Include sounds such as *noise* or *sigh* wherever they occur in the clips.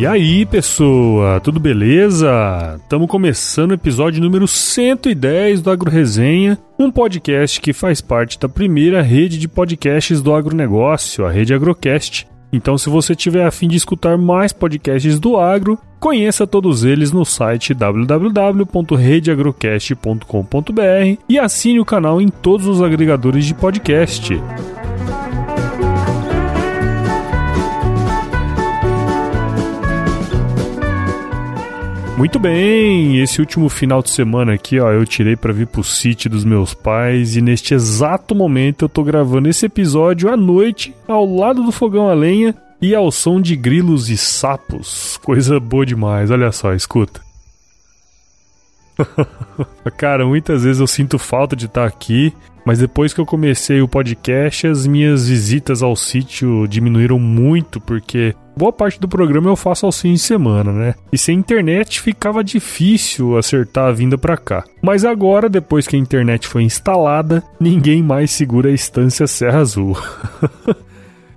E aí, pessoa, tudo beleza? Estamos começando o episódio número 110 do Agro Resenha, um podcast que faz parte da primeira rede de podcasts do agronegócio, a Rede Agrocast. Então, se você tiver a fim de escutar mais podcasts do agro, conheça todos eles no site www.redeagrocast.com.br e assine o canal em todos os agregadores de podcast. Muito bem, esse último final de semana aqui, ó, eu tirei para vir pro sítio dos meus pais e neste exato momento eu tô gravando esse episódio à noite, ao lado do fogão a lenha e ao som de grilos e sapos. Coisa boa demais, olha só, escuta. *laughs* Cara, muitas vezes eu sinto falta de estar aqui, mas depois que eu comecei o podcast, as minhas visitas ao sítio diminuíram muito, porque boa parte do programa eu faço aos fins de semana, né? E sem internet ficava difícil acertar a vinda para cá. Mas agora, depois que a internet foi instalada, ninguém mais segura a estância Serra Azul. *laughs*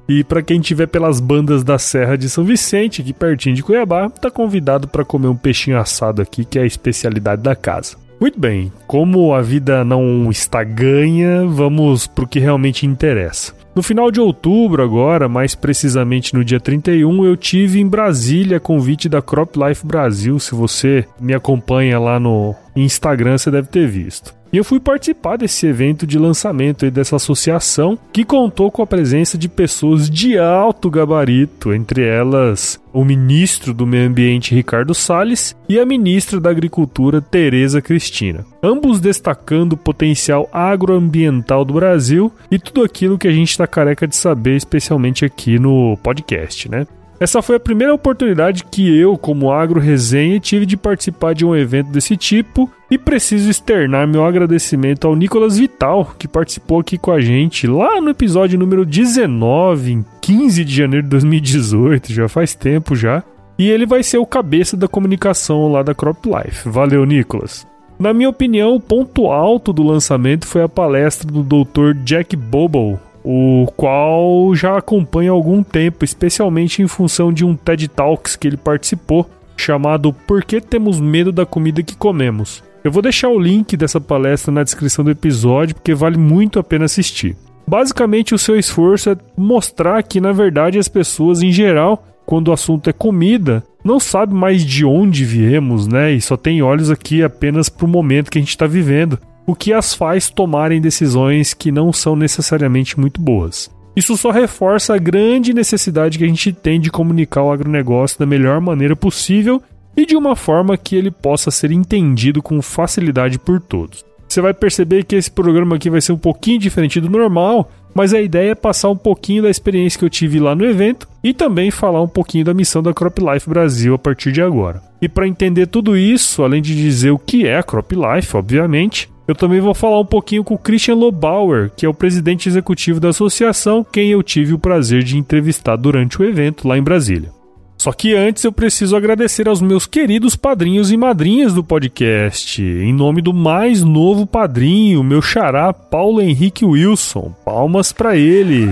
E para quem tiver pelas bandas da Serra de São Vicente, aqui pertinho de Cuiabá, tá convidado para comer um peixinho assado aqui, que é a especialidade da casa. Muito bem, como a vida não está ganha, vamos pro que realmente interessa. No final de outubro, agora, mais precisamente no dia 31, eu tive em Brasília convite da Crop Life Brasil. Se você me acompanha lá no Instagram, você deve ter visto. E eu fui participar desse evento de lançamento dessa associação que contou com a presença de pessoas de alto gabarito, entre elas o ministro do Meio Ambiente Ricardo Salles e a ministra da Agricultura Tereza Cristina. Ambos destacando o potencial agroambiental do Brasil e tudo aquilo que a gente está careca de saber, especialmente aqui no podcast, né? Essa foi a primeira oportunidade que eu, como Agro Resenha, tive de participar de um evento desse tipo e preciso externar meu agradecimento ao Nicolas Vital, que participou aqui com a gente lá no episódio número 19, em 15 de janeiro de 2018, já faz tempo já. E ele vai ser o cabeça da comunicação lá da Crop Life. Valeu, Nicolas. Na minha opinião, o ponto alto do lançamento foi a palestra do Dr. Jack Bobo, o qual já acompanha há algum tempo, especialmente em função de um TED Talks que ele participou, chamado Por que temos medo da comida que comemos? Eu vou deixar o link dessa palestra na descrição do episódio porque vale muito a pena assistir. Basicamente, o seu esforço é mostrar que, na verdade, as pessoas em geral, quando o assunto é comida, não sabe mais de onde viemos, né? E só tem olhos aqui apenas para o momento que a gente está vivendo o que as faz tomarem decisões que não são necessariamente muito boas. Isso só reforça a grande necessidade que a gente tem de comunicar o agronegócio da melhor maneira possível e de uma forma que ele possa ser entendido com facilidade por todos. Você vai perceber que esse programa aqui vai ser um pouquinho diferente do normal, mas a ideia é passar um pouquinho da experiência que eu tive lá no evento e também falar um pouquinho da missão da Crop Life Brasil a partir de agora. E para entender tudo isso, além de dizer o que é a Crop Life, obviamente, eu também vou falar um pouquinho com o Christian Lobauer, que é o presidente executivo da associação, quem eu tive o prazer de entrevistar durante o evento lá em Brasília. Só que antes eu preciso agradecer aos meus queridos padrinhos e madrinhas do podcast. Em nome do mais novo padrinho, meu xará Paulo Henrique Wilson. Palmas para ele.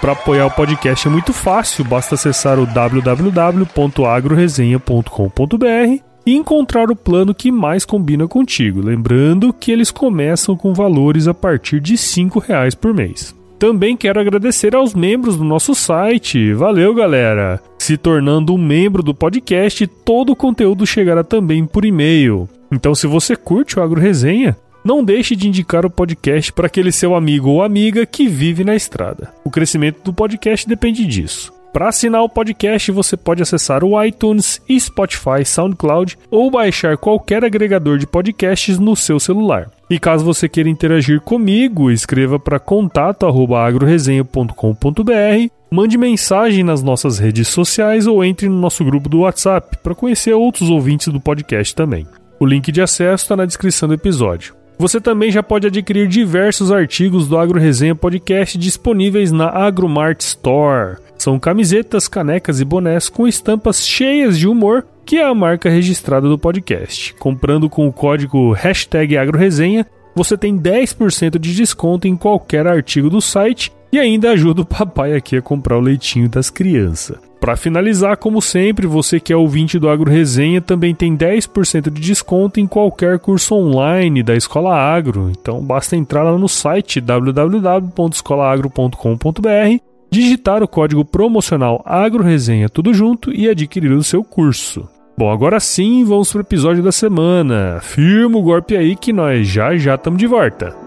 Para apoiar o podcast é muito fácil, basta acessar o www.agroresenha.com.br e encontrar o plano que mais combina contigo. Lembrando que eles começam com valores a partir de R$ reais por mês. Também quero agradecer aos membros do nosso site. Valeu, galera! Se tornando um membro do podcast, todo o conteúdo chegará também por e-mail. Então, se você curte o Agro Resenha, não deixe de indicar o podcast para aquele seu amigo ou amiga que vive na estrada. O crescimento do podcast depende disso. Para assinar o podcast, você pode acessar o iTunes, Spotify, SoundCloud ou baixar qualquer agregador de podcasts no seu celular. E caso você queira interagir comigo, escreva para contato@agroresenha.com.br, mande mensagem nas nossas redes sociais ou entre no nosso grupo do WhatsApp para conhecer outros ouvintes do podcast também. O link de acesso está na descrição do episódio. Você também já pode adquirir diversos artigos do Agro Resenha Podcast disponíveis na Agromart Store. São camisetas, canecas e bonés com estampas cheias de humor, que é a marca registrada do podcast. Comprando com o código hashtag AgroResenha, você tem 10% de desconto em qualquer artigo do site e ainda ajuda o papai aqui a comprar o leitinho das crianças. Para finalizar, como sempre, você que é ouvinte do Agro Resenha também tem 10% de desconto em qualquer curso online da Escola Agro. Então basta entrar lá no site www.escolaagro.com.br, digitar o código promocional Agro Resenha tudo junto e adquirir o seu curso. Bom, agora sim, vamos para o episódio da semana. Firma o golpe aí que nós já já estamos de volta.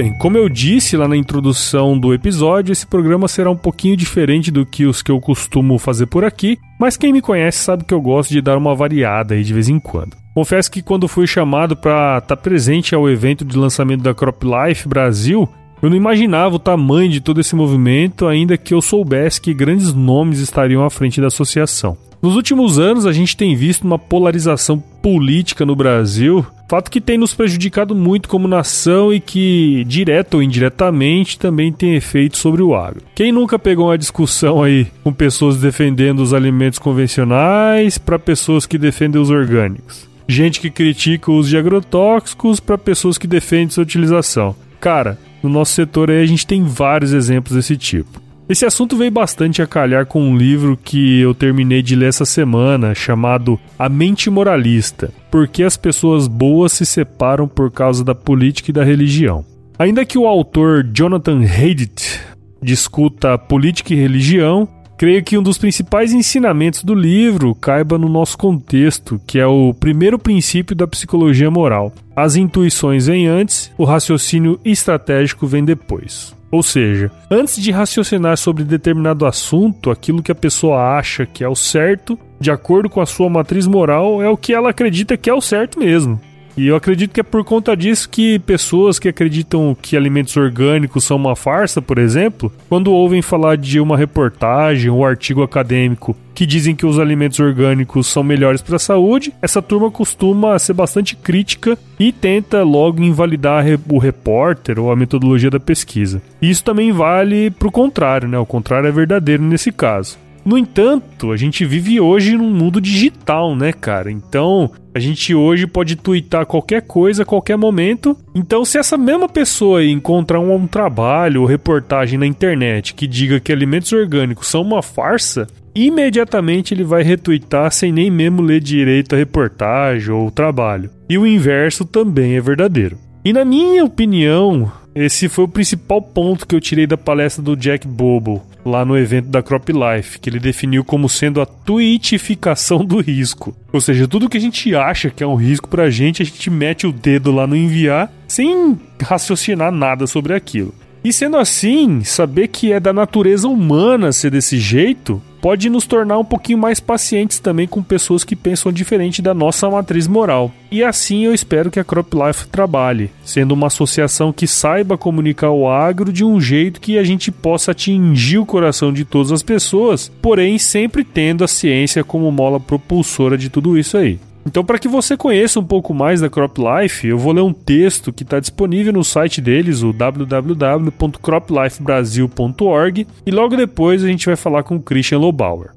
Bem, como eu disse lá na introdução do episódio, esse programa será um pouquinho diferente do que os que eu costumo fazer por aqui, mas quem me conhece sabe que eu gosto de dar uma variada aí de vez em quando. Confesso que quando fui chamado para estar tá presente ao evento de lançamento da Crop Life Brasil, eu não imaginava o tamanho de todo esse movimento, ainda que eu soubesse que grandes nomes estariam à frente da associação. Nos últimos anos, a gente tem visto uma polarização política no Brasil, fato que tem nos prejudicado muito como nação e que, direto ou indiretamente, também tem efeito sobre o agro. Quem nunca pegou uma discussão aí com pessoas defendendo os alimentos convencionais para pessoas que defendem os orgânicos? Gente que critica o uso de agrotóxicos para pessoas que defendem sua utilização. Cara, no nosso setor aí a gente tem vários exemplos desse tipo. Esse assunto veio bastante a calhar com um livro que eu terminei de ler essa semana, chamado A Mente Moralista: Por que as pessoas boas se separam por causa da política e da religião. Ainda que o autor Jonathan Haidt discuta política e religião, creio que um dos principais ensinamentos do livro caiba no nosso contexto, que é o primeiro princípio da psicologia moral. As intuições vêm antes, o raciocínio estratégico vem depois. Ou seja, antes de raciocinar sobre determinado assunto, aquilo que a pessoa acha que é o certo, de acordo com a sua matriz moral, é o que ela acredita que é o certo mesmo. E eu acredito que é por conta disso que pessoas que acreditam que alimentos orgânicos são uma farsa, por exemplo, quando ouvem falar de uma reportagem ou artigo acadêmico que dizem que os alimentos orgânicos são melhores para a saúde, essa turma costuma ser bastante crítica e tenta logo invalidar o repórter ou a metodologia da pesquisa. Isso também vale para o contrário, né? O contrário é verdadeiro nesse caso. No entanto, a gente vive hoje num mundo digital, né, cara? Então, a gente hoje pode twittar qualquer coisa a qualquer momento. Então, se essa mesma pessoa encontrar um, um trabalho ou reportagem na internet que diga que alimentos orgânicos são uma farsa, imediatamente ele vai retweetar sem nem mesmo ler direito a reportagem ou o trabalho. E o inverso também é verdadeiro. E na minha opinião, esse foi o principal ponto que eu tirei da palestra do Jack Bobo lá no evento da Crop Life, que ele definiu como sendo a tweetificação do risco. Ou seja, tudo que a gente acha que é um risco pra gente, a gente mete o dedo lá no enviar sem raciocinar nada sobre aquilo. E sendo assim, saber que é da natureza humana ser desse jeito pode nos tornar um pouquinho mais pacientes também com pessoas que pensam diferente da nossa matriz moral. E assim eu espero que a Crop Life trabalhe, sendo uma associação que saiba comunicar o agro de um jeito que a gente possa atingir o coração de todas as pessoas, porém sempre tendo a ciência como mola propulsora de tudo isso aí. Então, para que você conheça um pouco mais da Crop Life, eu vou ler um texto que está disponível no site deles, o www.croplifebrasil.org, e logo depois a gente vai falar com o Christian Lobauer.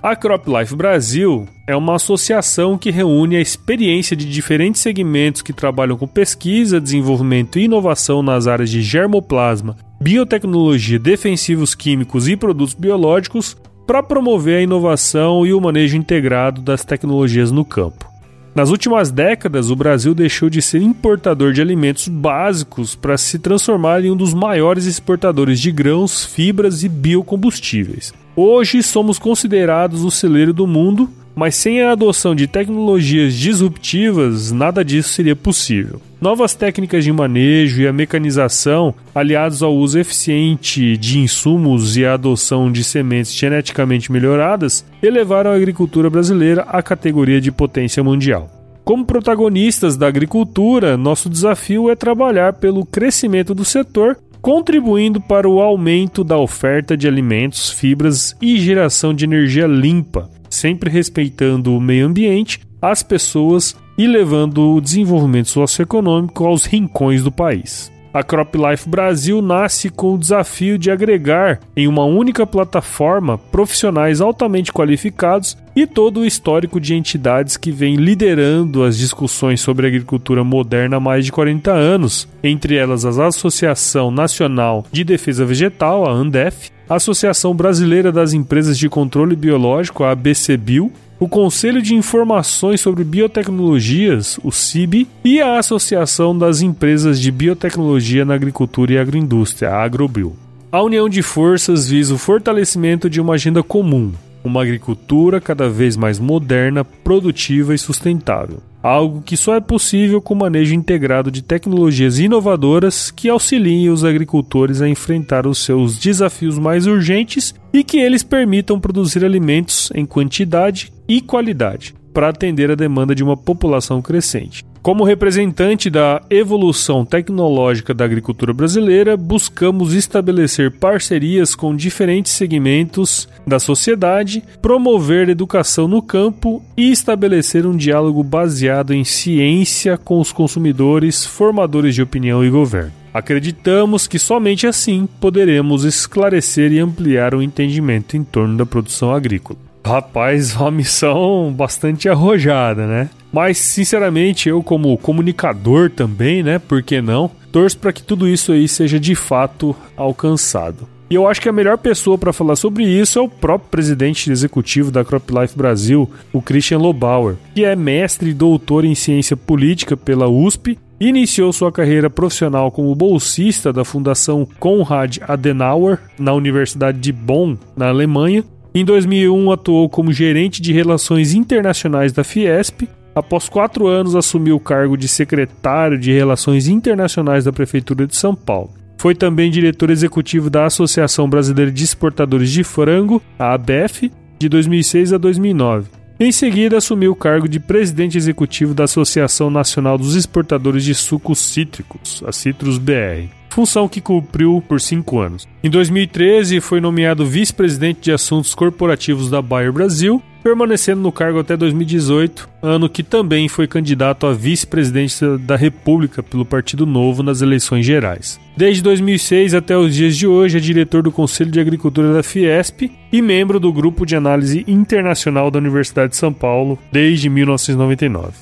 A Crop Life Brasil é uma associação que reúne a experiência de diferentes segmentos que trabalham com pesquisa, desenvolvimento e inovação nas áreas de germoplasma, biotecnologia, defensivos químicos e produtos biológicos para promover a inovação e o manejo integrado das tecnologias no campo. Nas últimas décadas, o Brasil deixou de ser importador de alimentos básicos para se transformar em um dos maiores exportadores de grãos, fibras e biocombustíveis. Hoje somos considerados o celeiro do mundo, mas sem a adoção de tecnologias disruptivas, nada disso seria possível. Novas técnicas de manejo e a mecanização, aliados ao uso eficiente de insumos e a adoção de sementes geneticamente melhoradas, elevaram a agricultura brasileira à categoria de potência mundial. Como protagonistas da agricultura, nosso desafio é trabalhar pelo crescimento do setor contribuindo para o aumento da oferta de alimentos, fibras e geração de energia limpa, sempre respeitando o meio ambiente, as pessoas e levando o desenvolvimento socioeconômico aos rincões do país. A CropLife Brasil nasce com o desafio de agregar em uma única plataforma profissionais altamente qualificados e todo o histórico de entidades que vem liderando as discussões sobre agricultura moderna há mais de 40 anos, entre elas a Associação Nacional de Defesa Vegetal, a ANDEF, a Associação Brasileira das Empresas de Controle Biológico, a ABCBio, o Conselho de Informações sobre Biotecnologias, o CIB, e a Associação das Empresas de Biotecnologia na Agricultura e Agroindústria, a Agrobio. A união de forças visa o fortalecimento de uma agenda comum, uma agricultura cada vez mais moderna, produtiva e sustentável. Algo que só é possível com o manejo integrado de tecnologias inovadoras que auxiliem os agricultores a enfrentar os seus desafios mais urgentes e que eles permitam produzir alimentos em quantidade e qualidade para atender a demanda de uma população crescente. Como representante da evolução tecnológica da agricultura brasileira, buscamos estabelecer parcerias com diferentes segmentos da sociedade, promover educação no campo e estabelecer um diálogo baseado em ciência com os consumidores, formadores de opinião e governo. Acreditamos que somente assim poderemos esclarecer e ampliar o entendimento em torno da produção agrícola. Rapaz, *laughs* uma missão bastante arrojada, né? Mas, sinceramente, eu, como comunicador também, né? Por que não? Torço para que tudo isso aí seja de fato alcançado. E eu acho que a melhor pessoa para falar sobre isso é o próprio presidente executivo da CropLife Brasil, o Christian Lobauer, que é mestre e doutor em ciência política pela USP Iniciou sua carreira profissional como bolsista da Fundação Konrad Adenauer na Universidade de Bonn, na Alemanha, em 2001, atuou como gerente de relações internacionais da Fiesp. Após quatro anos, assumiu o cargo de secretário de Relações Internacionais da Prefeitura de São Paulo. Foi também diretor executivo da Associação Brasileira de Exportadores de Frango, a ABEF, de 2006 a 2009. Em seguida, assumiu o cargo de presidente executivo da Associação Nacional dos Exportadores de Sucos Cítricos, a Citrus BR função que cumpriu por cinco anos. Em 2013, foi nomeado vice-presidente de assuntos corporativos da Bayer Brasil, permanecendo no cargo até 2018, ano que também foi candidato a vice-presidente da República pelo Partido Novo nas eleições gerais. Desde 2006 até os dias de hoje é diretor do Conselho de Agricultura da Fiesp e membro do Grupo de Análise Internacional da Universidade de São Paulo desde 1999.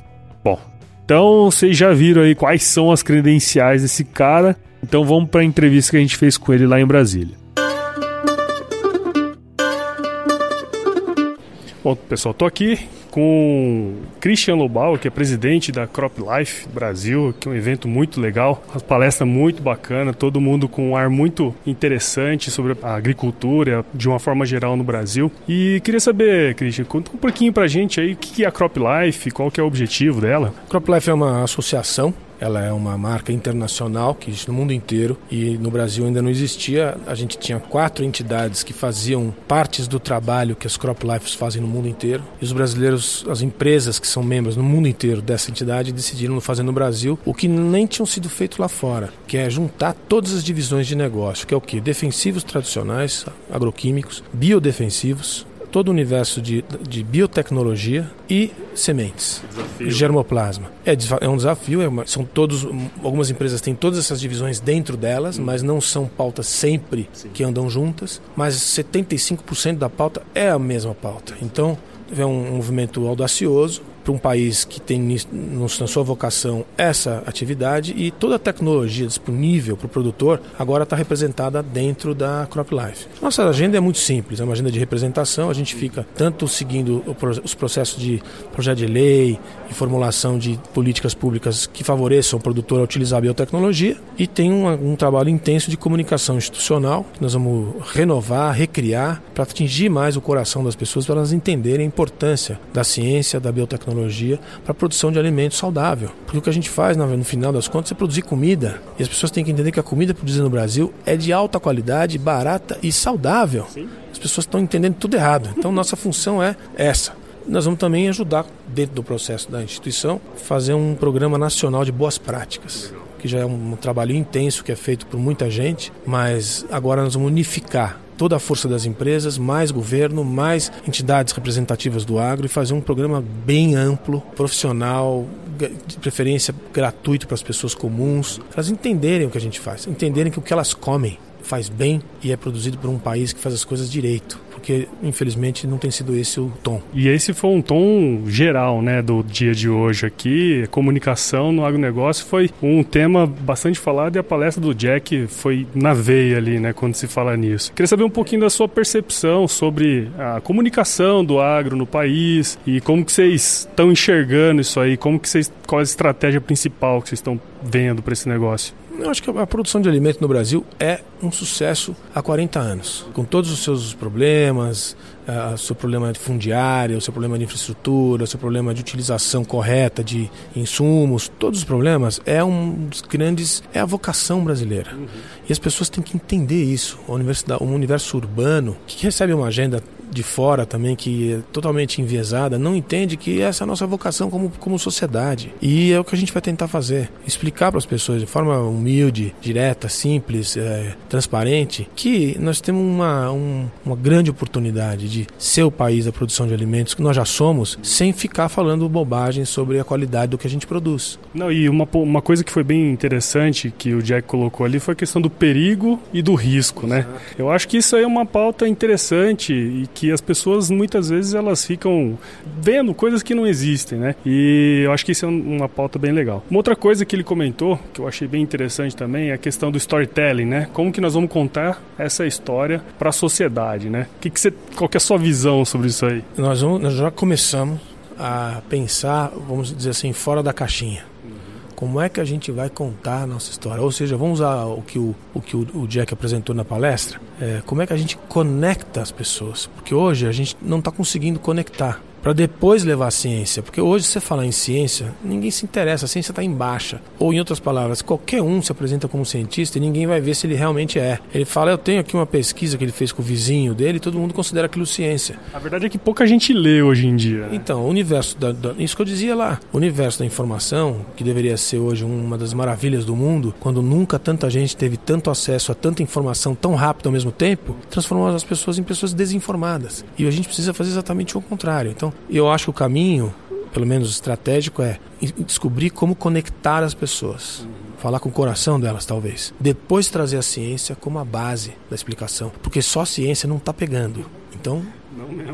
Bom, então vocês já viram aí quais são as credenciais desse cara. Então vamos para a entrevista que a gente fez com ele lá em Brasília. Bom, pessoal, tô aqui com Christian Lobau, que é presidente da Crop Life Brasil, que é um evento muito legal, uma palestra muito bacana, todo mundo com um ar muito interessante sobre a agricultura de uma forma geral no Brasil. E queria saber, Christian, conta um pouquinho pra gente aí o que é a Crop Life, qual que é o objetivo dela. Crop Life é uma associação ela é uma marca internacional que existe no mundo inteiro e no Brasil ainda não existia. A gente tinha quatro entidades que faziam partes do trabalho que as Crop Lives fazem no mundo inteiro. E os brasileiros, as empresas que são membros no mundo inteiro dessa entidade decidiram fazer no Brasil o que nem tinham sido feito lá fora, que é juntar todas as divisões de negócio, que é o que? Defensivos tradicionais, agroquímicos, biodefensivos, todo o universo de, de biotecnologia e sementes, germoplasma. É, é um desafio, é uma, são todos, algumas empresas têm todas essas divisões dentro delas, hum. mas não são pautas sempre Sim. que andam juntas, mas 75% da pauta é a mesma pauta. Então, é um movimento audacioso, para um país que tem na sua vocação essa atividade e toda a tecnologia disponível para o produtor agora está representada dentro da CropLife. Nossa agenda é muito simples, é uma agenda de representação, a gente fica tanto seguindo os processos de projeto de lei e formulação de políticas públicas que favoreçam o produtor a utilizar a biotecnologia e tem um, um trabalho intenso de comunicação institucional que nós vamos renovar, recriar para atingir mais o coração das pessoas para elas entenderem a importância da ciência, da biotecnologia para a produção de alimentos saudável. Porque o que a gente faz, no final das contas, é produzir comida. E as pessoas têm que entender que a comida produzida no Brasil é de alta qualidade, barata e saudável. Sim. As pessoas estão entendendo tudo errado. Então, nossa *laughs* função é essa. Nós vamos também ajudar, dentro do processo da instituição, fazer um programa nacional de boas práticas. Que já é um trabalho intenso que é feito por muita gente, mas agora nós vamos unificar toda a força das empresas, mais governo, mais entidades representativas do agro e fazer um programa bem amplo, profissional, de preferência gratuito para as pessoas comuns, para elas entenderem o que a gente faz, entenderem que o que elas comem faz bem e é produzido por um país que faz as coisas direito porque infelizmente não tem sido esse o tom. E esse foi um tom geral, né, do dia de hoje aqui. Comunicação no agronegócio foi um tema bastante falado e a palestra do Jack foi na veia ali, né, quando se fala nisso. Queria saber um pouquinho da sua percepção sobre a comunicação do agro no país e como que vocês estão enxergando isso aí, como que vocês, qual a estratégia principal que vocês estão vendo para esse negócio? Eu acho que a produção de alimento no Brasil é um sucesso há 40 anos, com todos os seus problemas, uh, o seu problema de fundiária, o seu problema de infraestrutura, o seu problema de utilização correta de insumos, todos os problemas, é um dos grandes, é a vocação brasileira. Uhum. E as pessoas têm que entender isso. A universidade, um universo urbano que recebe uma agenda de fora também, que é totalmente enviesada, não entende que essa é a nossa vocação como, como sociedade. E é o que a gente vai tentar fazer. Explicar para as pessoas de forma humilde, direta, simples, é, transparente, que nós temos uma, um, uma grande oportunidade de ser o país da produção de alimentos, que nós já somos, sem ficar falando bobagem sobre a qualidade do que a gente produz. Não, e uma, uma coisa que foi bem interessante que o Jack colocou ali foi a questão do perigo e do risco, né? Eu acho que isso aí é uma pauta interessante e que as pessoas muitas vezes elas ficam vendo coisas que não existem, né? E eu acho que isso é uma pauta bem legal. Uma outra coisa que ele comentou, que eu achei bem interessante também, é a questão do storytelling, né? Como que nós vamos contar essa história para a sociedade, né? Que que você, qual que é a sua visão sobre isso aí? Nós, vamos, nós já começamos a pensar, vamos dizer assim, fora da caixinha. Como é que a gente vai contar a nossa história? Ou seja, vamos usar o que o, o, que o Jack apresentou na palestra. É, como é que a gente conecta as pessoas? Porque hoje a gente não está conseguindo conectar para depois levar a ciência. Porque hoje, você falar em ciência, ninguém se interessa, a ciência está em baixa. Ou, em outras palavras, qualquer um se apresenta como cientista e ninguém vai ver se ele realmente é. Ele fala: Eu tenho aqui uma pesquisa que ele fez com o vizinho dele e todo mundo considera aquilo ciência. A verdade é que pouca gente lê hoje em dia. Né? Então, o universo, da, da, isso que eu dizia lá, o universo da informação, que deveria ser hoje uma das maravilhas do mundo, quando nunca tanta gente teve tanto acesso a tanta informação tão rápido ao mesmo tempo, transformou as pessoas em pessoas desinformadas. E a gente precisa fazer exatamente o contrário. Então, eu acho que o caminho, pelo menos estratégico, é descobrir como conectar as pessoas. Falar com o coração delas, talvez. Depois trazer a ciência como a base da explicação. Porque só a ciência não está pegando. Então,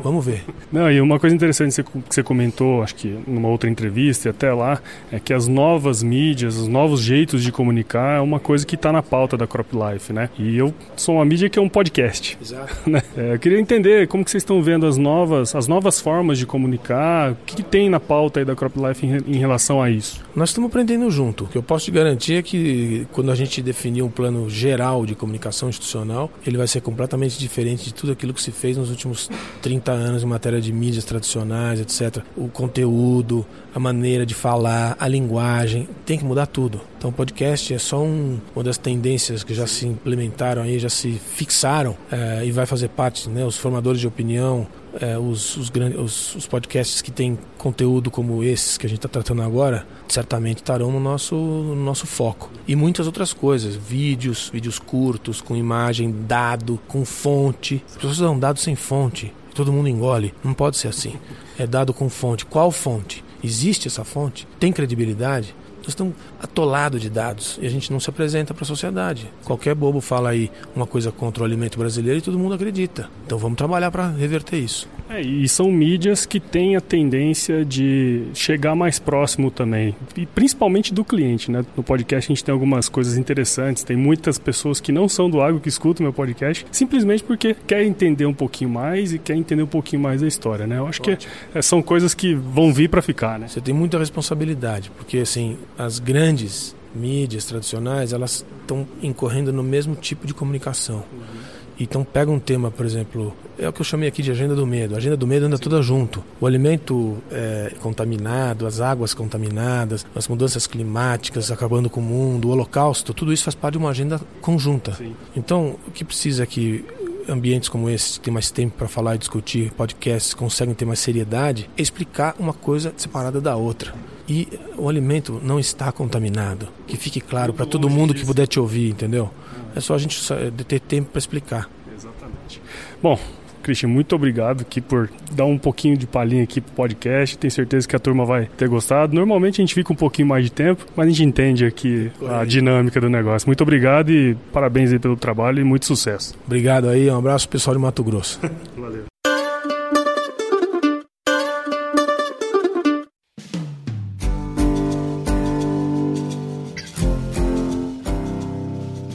Vamos ver. Não, e uma coisa interessante que você comentou, acho que numa outra entrevista e até lá, é que as novas mídias, os novos jeitos de comunicar é uma coisa que está na pauta da Crop Life, né? E eu sou uma mídia que é um podcast. Exato. *laughs* Né? É, eu queria entender como que vocês estão vendo as novas, as novas formas de comunicar, o que, que tem na pauta aí da Crop Life em, em relação a isso? Nós estamos aprendendo junto. O que eu posso te garantir é que quando a gente definir um plano geral de comunicação institucional, ele vai ser completamente diferente de tudo aquilo que se fez nos últimos 30 anos em matéria de mídias tradicionais, etc. O conteúdo, a maneira de falar, a linguagem, tem que mudar tudo. Então o podcast é só um, uma das tendências que já se implementaram aí, já se fixaram é, e vai fazer parte, né? Os formadores de opinião, é, os, os, os, os, podcasts que têm conteúdo como esses que a gente está tratando agora, certamente estarão no nosso, no nosso foco. E muitas outras coisas, vídeos, vídeos curtos, com imagem, dado, com fonte. As pessoas dão dados sem fonte todo mundo engole. Não pode ser assim. É dado com fonte. Qual fonte? Existe essa fonte? Tem credibilidade? Nós estamos atolados de dados e a gente não se apresenta para a sociedade. Qualquer bobo fala aí uma coisa contra o alimento brasileiro e todo mundo acredita. Então vamos trabalhar para reverter isso. É, e são mídias que têm a tendência de chegar mais próximo também, e principalmente do cliente, né? No podcast a gente tem algumas coisas interessantes, tem muitas pessoas que não são do agro que escutam meu podcast, simplesmente porque quer entender um pouquinho mais e quer entender um pouquinho mais da história, né? Eu acho Ótimo. que é, são coisas que vão vir para ficar, né? Você tem muita responsabilidade, porque assim, as grandes mídias tradicionais, elas estão incorrendo no mesmo tipo de comunicação. Uhum. Então pega um tema, por exemplo, é o que eu chamei aqui de agenda do medo. A agenda do medo anda toda junto. O alimento é, contaminado, as águas contaminadas, as mudanças climáticas acabando com o mundo, o holocausto, tudo isso faz parte de uma agenda conjunta. Sim. Então, o que precisa é que ambientes como esse, tem mais tempo para falar e discutir, podcasts conseguem ter mais seriedade, é explicar uma coisa separada da outra. E o alimento não está contaminado. Que fique claro para todo mundo que puder te ouvir, entendeu? É só a gente ter tempo para explicar. Exatamente. Bom, Christian, muito obrigado aqui por dar um pouquinho de palhinha aqui pro podcast. Tenho certeza que a turma vai ter gostado. Normalmente a gente fica um pouquinho mais de tempo, mas a gente entende aqui a dinâmica do negócio. Muito obrigado e parabéns aí pelo trabalho e muito sucesso. Obrigado aí, um abraço pessoal de Mato Grosso. *laughs*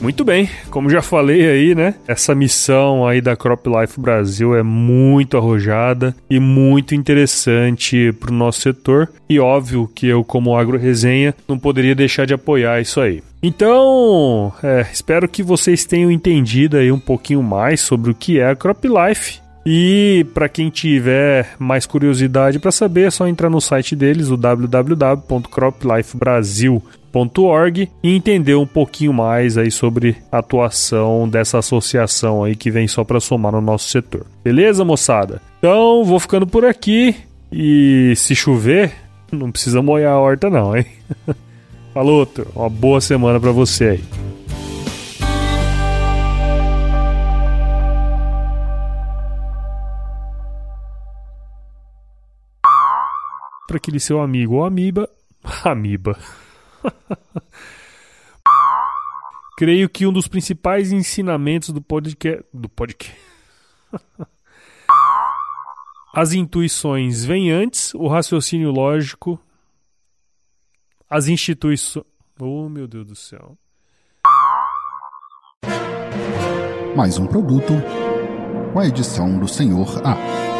Muito bem, como já falei aí, né? Essa missão aí da Crop Life Brasil é muito arrojada e muito interessante para o nosso setor. E óbvio que eu, como Agro Resenha, não poderia deixar de apoiar isso aí. Então, é, espero que vocês tenham entendido aí um pouquinho mais sobre o que é a Crop Life. E para quem tiver mais curiosidade para saber, é só entrar no site deles, o www.croplifebrasil.com .org e entender um pouquinho mais aí sobre a atuação dessa associação aí que vem só para somar no nosso setor. Beleza, moçada? Então, vou ficando por aqui e se chover, não precisa molhar a horta não, hein? Falou, uma boa semana para você aí. Para aquele seu amigo ou amiba, amiba. *laughs* Creio que um dos principais ensinamentos do podcast. Do podcast. *laughs* As intuições vêm antes, o raciocínio lógico. As instituições. Oh, meu Deus do céu. Mais um produto com a edição do Senhor A.